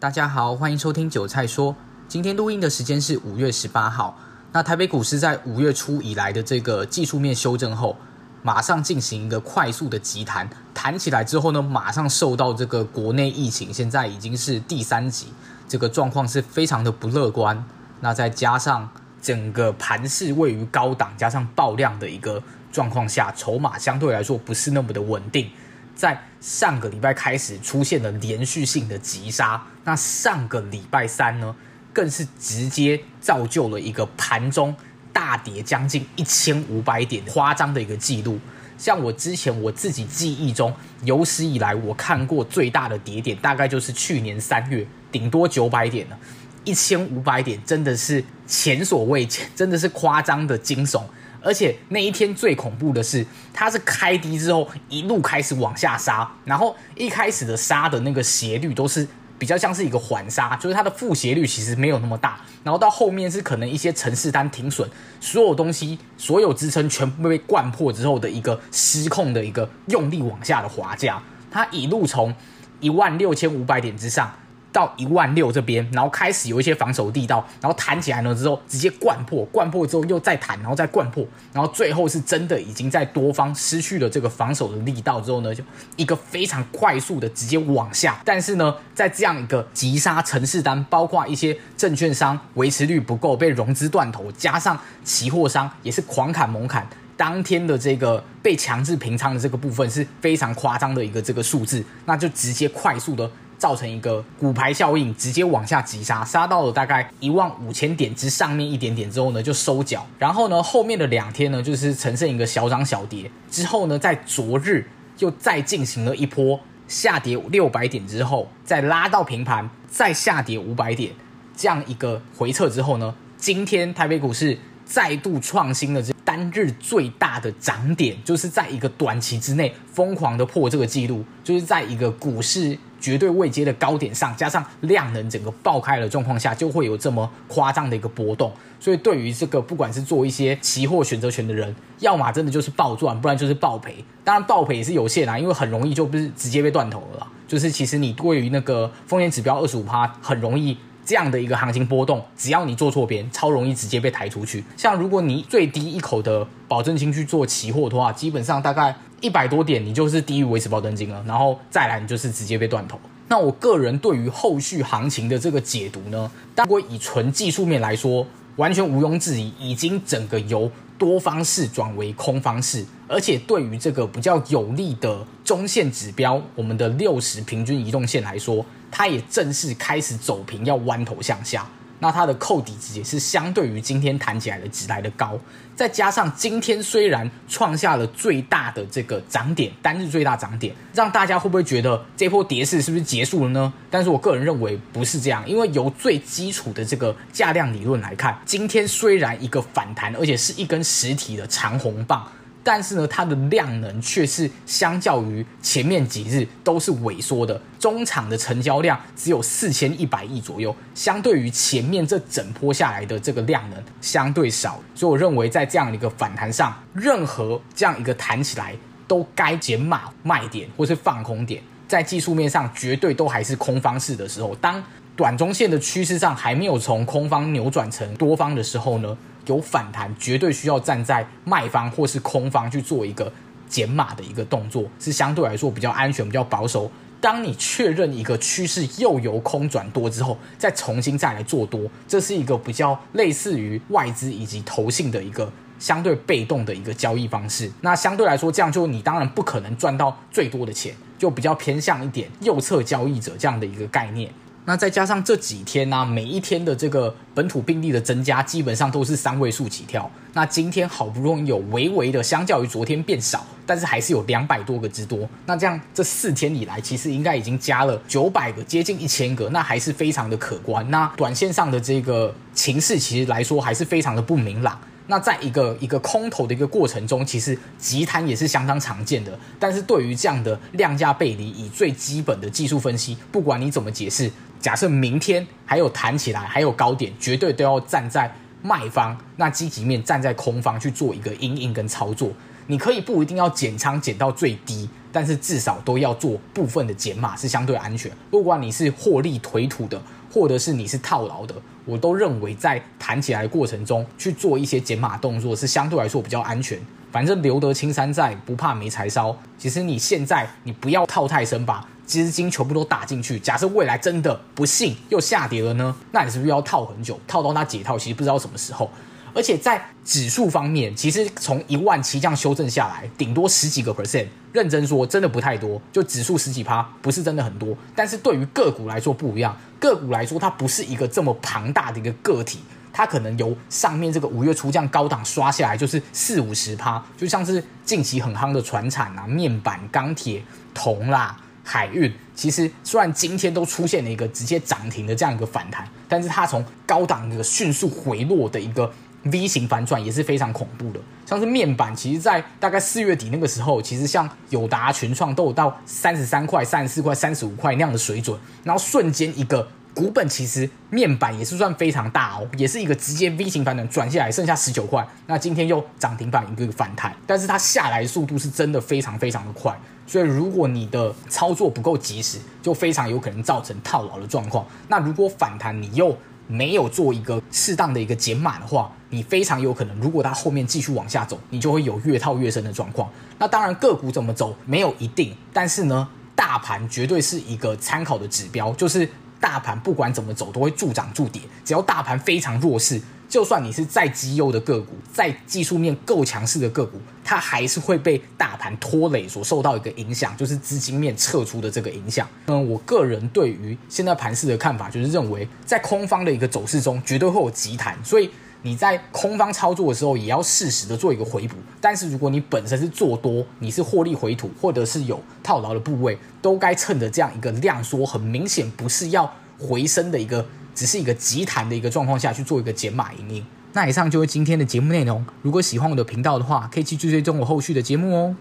大家好，欢迎收听韭菜说。今天录音的时间是五月十八号。那台北股市在五月初以来的这个技术面修正后，马上进行一个快速的急弹，弹起来之后呢，马上受到这个国内疫情现在已经是第三级，这个状况是非常的不乐观。那再加上整个盘势位于高档，加上爆量的一个状况下，筹码相对来说不是那么的稳定。在上个礼拜开始出现了连续性的急杀，那上个礼拜三呢，更是直接造就了一个盘中大跌将近一千五百点夸张的一个记录。像我之前我自己记忆中有史以来我看过最大的跌点，大概就是去年三月，顶多九百点了，一千五百点真的是前所未见，真的是夸张的惊悚。而且那一天最恐怖的是，它是开低之后一路开始往下杀，然后一开始的杀的那个斜率都是比较像是一个缓杀，就是它的负斜率其实没有那么大，然后到后面是可能一些城市单停损，所有东西所有支撑全部被灌破之后的一个失控的一个用力往下的滑价，它一路从一万六千五百点之上。到一万六这边，然后开始有一些防守力道，然后弹起来了之后直接灌破，灌破之后又再弹，然后再灌破，然后最后是真的已经在多方失去了这个防守的力道之后呢，就一个非常快速的直接往下。但是呢，在这样一个急杀城市单，包括一些证券商维持率不够被融资断头，加上期货商也是狂砍猛砍，当天的这个被强制平仓的这个部分是非常夸张的一个这个数字，那就直接快速的。造成一个骨牌效应，直接往下急杀，杀到了大概一万五千点之上面一点点之后呢，就收脚。然后呢，后面的两天呢，就是呈现一个小涨小跌。之后呢，在昨日又再进行了一波下跌六百点之后，再拉到平盘，再下跌五百点，这样一个回撤之后呢，今天台北股市再度创新了这单日最大的涨点，就是在一个短期之内疯狂的破这个记录，就是在一个股市。绝对未接的高点上，加上量能整个爆开的状况下，就会有这么夸张的一个波动。所以对于这个不管是做一些期货选择权的人，要么真的就是暴赚，不然就是暴赔。当然暴赔也是有限啊，因为很容易就不是直接被断头了。就是其实你对于那个风险指标二十五趴，很容易这样的一个行情波动，只要你做错边，超容易直接被抬出去。像如果你最低一口的保证金去做期货的话，基本上大概。一百多点，你就是低于维持保证金了，然后再来你就是直接被断头。那我个人对于后续行情的这个解读呢，如果以纯技术面来说，完全毋庸置疑，已经整个由多方式转为空方式，而且对于这个比较有利的中线指标，我们的六十平均移动线来说，它也正式开始走平，要弯头向下。那它的扣底值也是相对于今天弹起来的值来的高，再加上今天虽然创下了最大的这个涨点，单日最大涨点，让大家会不会觉得这波跌势是不是结束了呢？但是我个人认为不是这样，因为由最基础的这个价量理论来看，今天虽然一个反弹，而且是一根实体的长红棒。但是呢，它的量能却是相较于前面几日都是萎缩的，中场的成交量只有四千一百亿左右，相对于前面这整波下来的这个量能相对少，所以我认为在这样一个反弹上，任何这样一个弹起来都该减码卖点或是放空点，在技术面上绝对都还是空方式的时候，当短中线的趋势上还没有从空方扭转成多方的时候呢，有反弹，绝对需要站在卖方或是空方去做一个减码的一个动作，是相对来说比较安全、比较保守。当你确认一个趋势又由空转多之后，再重新再来做多，这是一个比较类似于外资以及投信的一个相对被动的一个交易方式。那相对来说，这样就你当然不可能赚到最多的钱，就比较偏向一点右侧交易者这样的一个概念。那再加上这几天呢、每一天的这个本土病例的增加，基本上都是三位数起跳。那今天好不容易有微微的，相较于昨天变少，但是还是有两百多个之多。那这样这四天以来，其实应该已经加了九百个，接近一千个，那还是非常的可观。那短线上的这个情势，其实来说还是非常的不明朗。那在一个一个空头的一个过程中，其实急弹也是相当常见的。但是对于这样的量价背离，以最基本的技术分析，不管你怎么解释，假设明天还有弹起来，还有高点，绝对都要站在卖方，那积极面站在空方去做一个因应跟操作。你可以不一定要减仓减到最低，但是至少都要做部分的减码是相对安全。不管你是获利颓土的，或者是你是套牢的，我都认为在弹起来的过程中去做一些减码动作是相对来说比较安全。反正留得青山在，不怕没柴烧。其实你现在你不要套太深吧，资金全部都打进去。假设未来真的不幸又下跌了呢？那你是不是要套很久？套到它解套，其实不知道什么时候。而且在指数方面，其实从一万七这样修正下来，顶多十几个 percent，认真说真的不太多。就指数十几趴，不是真的很多。但是对于个股来说不一样，个股来说它不是一个这么庞大的一个个体。它可能由上面这个五月初这样高档刷下来，就是四五十趴，就像是近期很夯的船产啊、面板、钢铁、铜啦、海运。其实虽然今天都出现了一个直接涨停的这样一个反弹，但是它从高档的迅速回落的一个 V 型反转也是非常恐怖的。像是面板，其实在大概四月底那个时候，其实像友达、群创都有到三十三块、三十四块、三十五块那样的水准，然后瞬间一个。股本其实面板也是算非常大哦，也是一个直接 V 型反转转下来，剩下十九块。那今天又涨停板一个反弹，但是它下来速度是真的非常非常的快，所以如果你的操作不够及时，就非常有可能造成套牢的状况。那如果反弹你又没有做一个适当的一个减码的话，你非常有可能，如果它后面继续往下走，你就会有越套越深的状况。那当然个股怎么走没有一定，但是呢，大盘绝对是一个参考的指标，就是。大盘不管怎么走都会助涨助跌，只要大盘非常弱势，就算你是再绩优的个股，在技术面够强势的个股，它还是会被大盘拖累所受到一个影响，就是资金面撤出的这个影响。嗯，我个人对于现在盘势的看法就是认为，在空方的一个走势中，绝对会有急弹，所以。你在空方操作的时候，也要适时的做一个回补。但是如果你本身是做多，你是获利回吐，或者是有套牢的部位，都该趁着这样一个量缩很明显不是要回升的一个，只是一个急弹的一个状况下去做一个减码盈盈。那以上就是今天的节目内容。如果喜欢我的频道的话，可以继续追踪我后续的节目哦。